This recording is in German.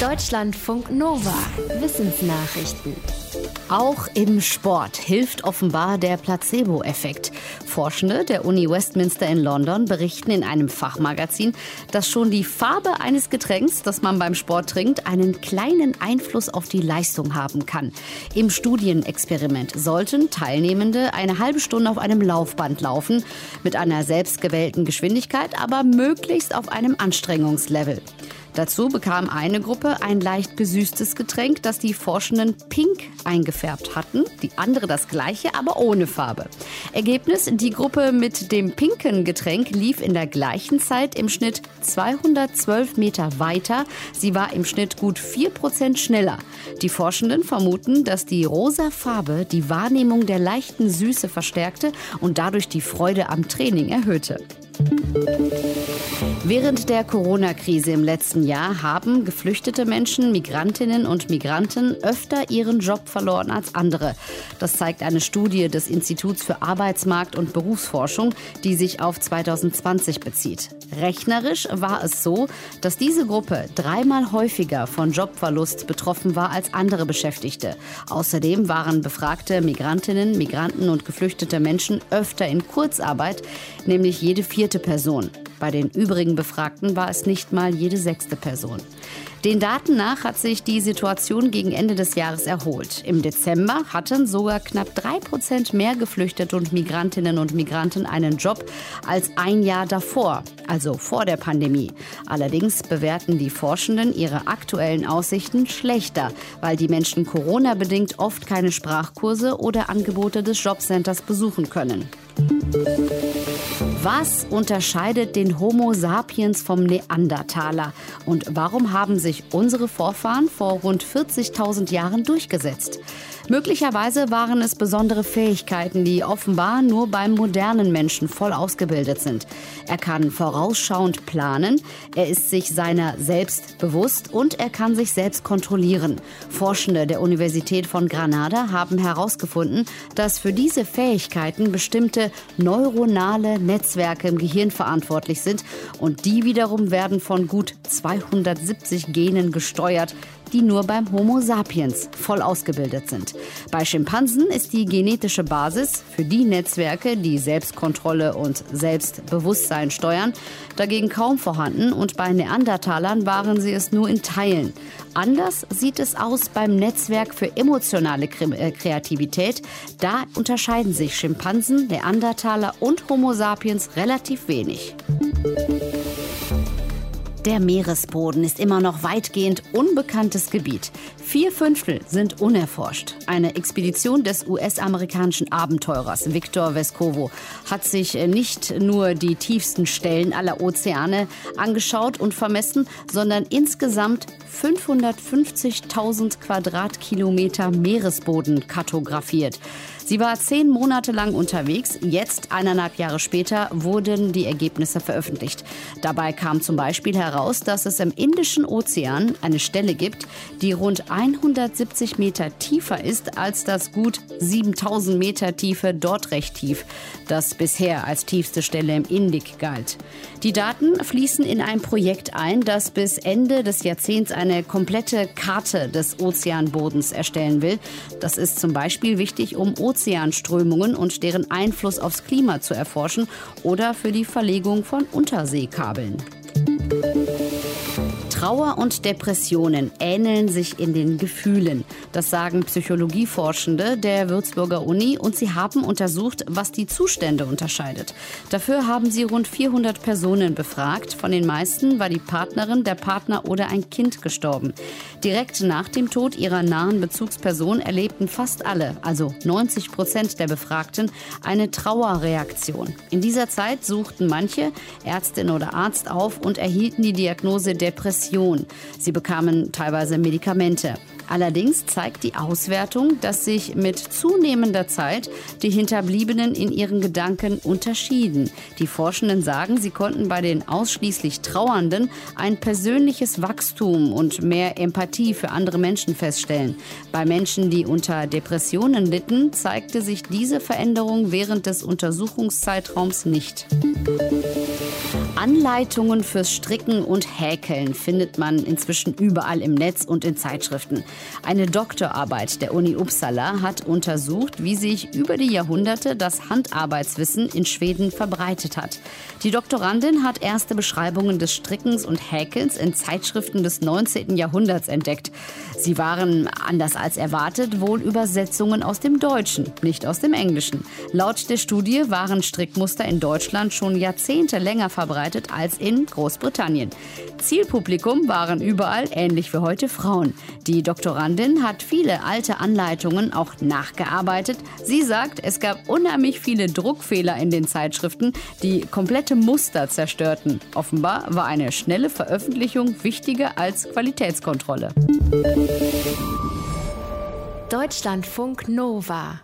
Deutschlandfunk Nova. Wissensnachrichten. Auch im Sport hilft offenbar der Placebo-Effekt. Forschende der Uni Westminster in London berichten in einem Fachmagazin, dass schon die Farbe eines Getränks, das man beim Sport trinkt, einen kleinen Einfluss auf die Leistung haben kann. Im Studienexperiment sollten Teilnehmende eine halbe Stunde auf einem Laufband laufen, mit einer selbstgewählten Geschwindigkeit, aber möglichst auf einem Anstrengungslevel. Dazu bekam eine Gruppe ein leicht gesüßtes Getränk, das die Forschenden pink eingefärbt hatten, die andere das gleiche, aber ohne Farbe. Ergebnis, die Gruppe mit dem pinken Getränk lief in der gleichen Zeit im Schnitt 212 Meter weiter. Sie war im Schnitt gut 4% schneller. Die Forschenden vermuten, dass die rosa Farbe die Wahrnehmung der leichten Süße verstärkte und dadurch die Freude am Training erhöhte. Während der Corona-Krise im letzten Jahr haben geflüchtete Menschen, Migrantinnen und Migranten öfter ihren Job verloren als andere. Das zeigt eine Studie des Instituts für Arbeitsmarkt und Berufsforschung, die sich auf 2020 bezieht. Rechnerisch war es so, dass diese Gruppe dreimal häufiger von Jobverlust betroffen war als andere Beschäftigte. Außerdem waren befragte Migrantinnen, Migranten und geflüchtete Menschen öfter in Kurzarbeit, nämlich jede vierte Person. Bei den übrigen Befragten war es nicht mal jede sechste Person. Den Daten nach hat sich die Situation gegen Ende des Jahres erholt. Im Dezember hatten sogar knapp drei Prozent mehr Geflüchtete und Migrantinnen und Migranten einen Job als ein Jahr davor, also vor der Pandemie. Allerdings bewerten die Forschenden ihre aktuellen Aussichten schlechter, weil die Menschen Corona-bedingt oft keine Sprachkurse oder Angebote des Jobcenters besuchen können. Was unterscheidet den Homo sapiens vom Neandertaler? Und warum haben sich unsere Vorfahren vor rund 40.000 Jahren durchgesetzt? Möglicherweise waren es besondere Fähigkeiten, die offenbar nur beim modernen Menschen voll ausgebildet sind. Er kann vorausschauend planen, er ist sich seiner selbst bewusst und er kann sich selbst kontrollieren. Forschende der Universität von Granada haben herausgefunden, dass für diese Fähigkeiten bestimmte neuronale Netzwerke im Gehirn verantwortlich sind. Und die wiederum werden von gut 270 Genen gesteuert, die nur beim Homo sapiens voll ausgebildet sind. Bei Schimpansen ist die genetische Basis für die Netzwerke, die Selbstkontrolle und Selbstbewusstsein steuern, dagegen kaum vorhanden und bei Neandertalern waren sie es nur in Teilen. Anders sieht es aus beim Netzwerk für emotionale äh, Kreativität. Da unterscheiden sich Schimpansen, Neandertaler und Homo sapiens relativ wenig. Der Meeresboden ist immer noch weitgehend unbekanntes Gebiet. Vier Fünftel sind unerforscht. Eine Expedition des US-amerikanischen Abenteurers Victor Vescovo hat sich nicht nur die tiefsten Stellen aller Ozeane angeschaut und vermessen, sondern insgesamt 550.000 Quadratkilometer Meeresboden kartografiert. Sie war zehn Monate lang unterwegs. Jetzt, eineinhalb Jahre später, wurden die Ergebnisse veröffentlicht. Dabei kam zum Beispiel heraus, dass es im Indischen Ozean eine Stelle gibt, die rund 170 Meter tiefer ist als das gut 7000 Meter tiefe dort recht tief, das bisher als tiefste Stelle im Indik galt. Die Daten fließen in ein Projekt ein, das bis Ende des Jahrzehnts eine komplette Karte des Ozeanbodens erstellen will. Das ist zum Beispiel wichtig, um Ozeanströmungen und deren Einfluss aufs Klima zu erforschen oder für die Verlegung von Unterseekabeln. Trauer und Depressionen ähneln sich in den Gefühlen. Das sagen Psychologieforschende der Würzburger Uni und sie haben untersucht, was die Zustände unterscheidet. Dafür haben sie rund 400 Personen befragt. Von den meisten war die Partnerin, der Partner oder ein Kind gestorben. Direkt nach dem Tod ihrer nahen Bezugsperson erlebten fast alle, also 90 Prozent der Befragten, eine Trauerreaktion. In dieser Zeit suchten manche Ärztin oder Arzt auf und erhielten die Diagnose Depression Depression. Sie bekamen teilweise Medikamente. Allerdings zeigt die Auswertung, dass sich mit zunehmender Zeit die Hinterbliebenen in ihren Gedanken unterschieden. Die Forschenden sagen, sie konnten bei den ausschließlich Trauernden ein persönliches Wachstum und mehr Empathie für andere Menschen feststellen. Bei Menschen, die unter Depressionen litten, zeigte sich diese Veränderung während des Untersuchungszeitraums nicht. Anleitungen fürs Stricken und Häkeln findet man inzwischen überall im Netz und in Zeitschriften. Eine Doktorarbeit der Uni Uppsala hat untersucht, wie sich über die Jahrhunderte das Handarbeitswissen in Schweden verbreitet hat. Die Doktorandin hat erste Beschreibungen des Strickens und Häkelns in Zeitschriften des 19. Jahrhunderts entdeckt. Sie waren, anders als erwartet, wohl Übersetzungen aus dem Deutschen, nicht aus dem Englischen. Laut der Studie waren Strickmuster in Deutschland schon Jahrzehnte länger verbreitet als in Großbritannien. Zielpublikum waren überall, ähnlich wie heute, Frauen. Die Doktorandin hat viele alte Anleitungen auch nachgearbeitet. Sie sagt, es gab unheimlich viele Druckfehler in den Zeitschriften, die komplette Muster zerstörten. Offenbar war eine schnelle Veröffentlichung wichtiger als Qualitätskontrolle. Deutschlandfunk Nova